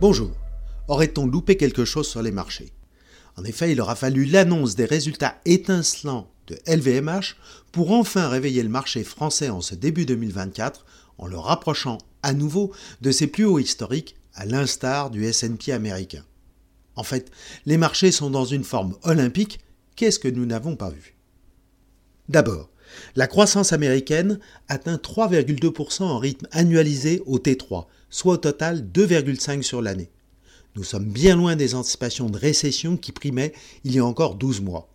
Bonjour. Aurait-on loupé quelque chose sur les marchés? En effet, il aura fallu l'annonce des résultats étincelants de LVMH pour enfin réveiller le marché français en ce début 2024 en le rapprochant à nouveau de ses plus hauts historiques à l'instar du S&P américain. En fait, les marchés sont dans une forme olympique, qu'est-ce que nous n'avons pas vu? D'abord, la croissance américaine atteint 3,2% en rythme annualisé au T3, soit au total 2,5 sur l'année. Nous sommes bien loin des anticipations de récession qui primaient il y a encore 12 mois.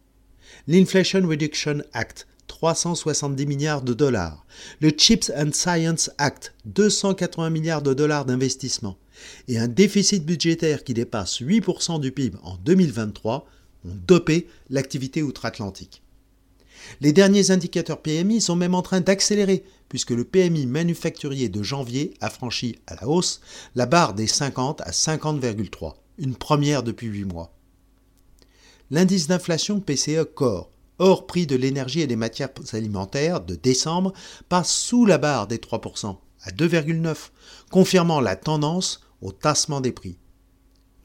L'Inflation Reduction Act, 370 milliards de dollars. Le Chips and Science Act, 280 milliards de dollars d'investissement. Et un déficit budgétaire qui dépasse 8% du PIB en 2023 ont dopé l'activité outre-Atlantique. Les derniers indicateurs PMI sont même en train d'accélérer, puisque le PMI manufacturier de janvier a franchi à la hausse la barre des 50 à 50,3, une première depuis 8 mois. L'indice d'inflation PCE Core, hors prix de l'énergie et des matières alimentaires de décembre, passe sous la barre des 3%, à 2,9, confirmant la tendance au tassement des prix.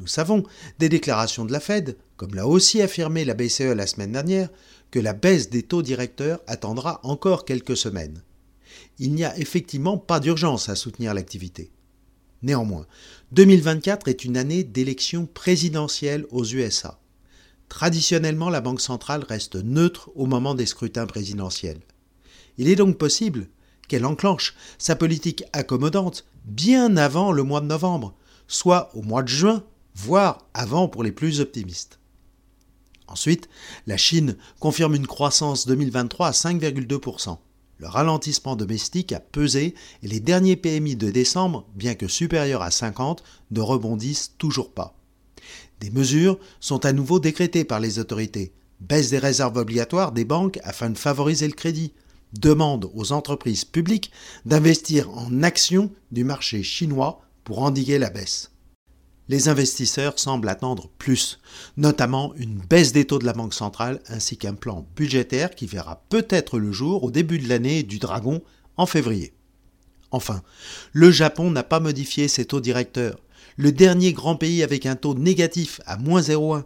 Nous savons des déclarations de la Fed, comme l'a aussi affirmé la BCE la semaine dernière, que la baisse des taux directeurs attendra encore quelques semaines. Il n'y a effectivement pas d'urgence à soutenir l'activité. Néanmoins, 2024 est une année d'élection présidentielle aux USA. Traditionnellement, la Banque centrale reste neutre au moment des scrutins présidentiels. Il est donc possible qu'elle enclenche sa politique accommodante bien avant le mois de novembre, soit au mois de juin, voire avant pour les plus optimistes. Ensuite, la Chine confirme une croissance 2023 à 5,2%. Le ralentissement domestique a pesé et les derniers PMI de décembre, bien que supérieurs à 50, ne rebondissent toujours pas. Des mesures sont à nouveau décrétées par les autorités. Baisse des réserves obligatoires des banques afin de favoriser le crédit. Demande aux entreprises publiques d'investir en actions du marché chinois pour endiguer la baisse les investisseurs semblent attendre plus, notamment une baisse des taux de la Banque centrale ainsi qu'un plan budgétaire qui verra peut-être le jour au début de l'année du Dragon en février. Enfin, le Japon n'a pas modifié ses taux directeurs, le dernier grand pays avec un taux négatif à moins 0,1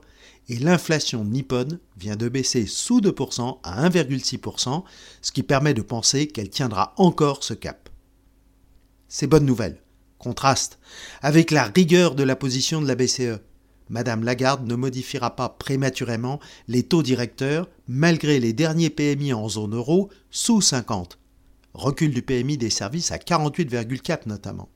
et l'inflation nippone vient de baisser sous 2% à 1,6%, ce qui permet de penser qu'elle tiendra encore ce cap. C'est bonne nouvelle contraste avec la rigueur de la position de la BCE. Madame Lagarde ne modifiera pas prématurément les taux directeurs malgré les derniers PMI en zone euro sous 50. Recul du PMI des services à 48,4 notamment.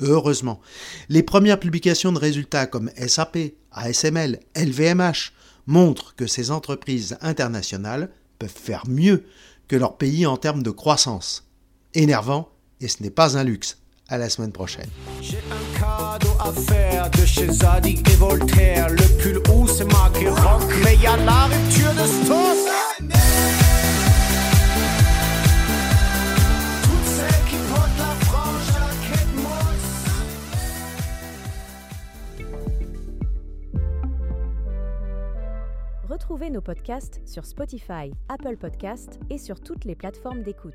Heureusement, les premières publications de résultats comme SAP, ASML, LVMH montrent que ces entreprises internationales peuvent faire mieux que leur pays en termes de croissance. Énervant, et ce n'est pas un luxe. À la semaine prochaine. J'ai un cadeau à faire de chez Zadig et Voltaire. Le pull où c'est marqué rock, mais y a la rupture de stock. Retrouvez nos podcasts sur Spotify, Apple Podcasts et sur toutes les plateformes d'écoute.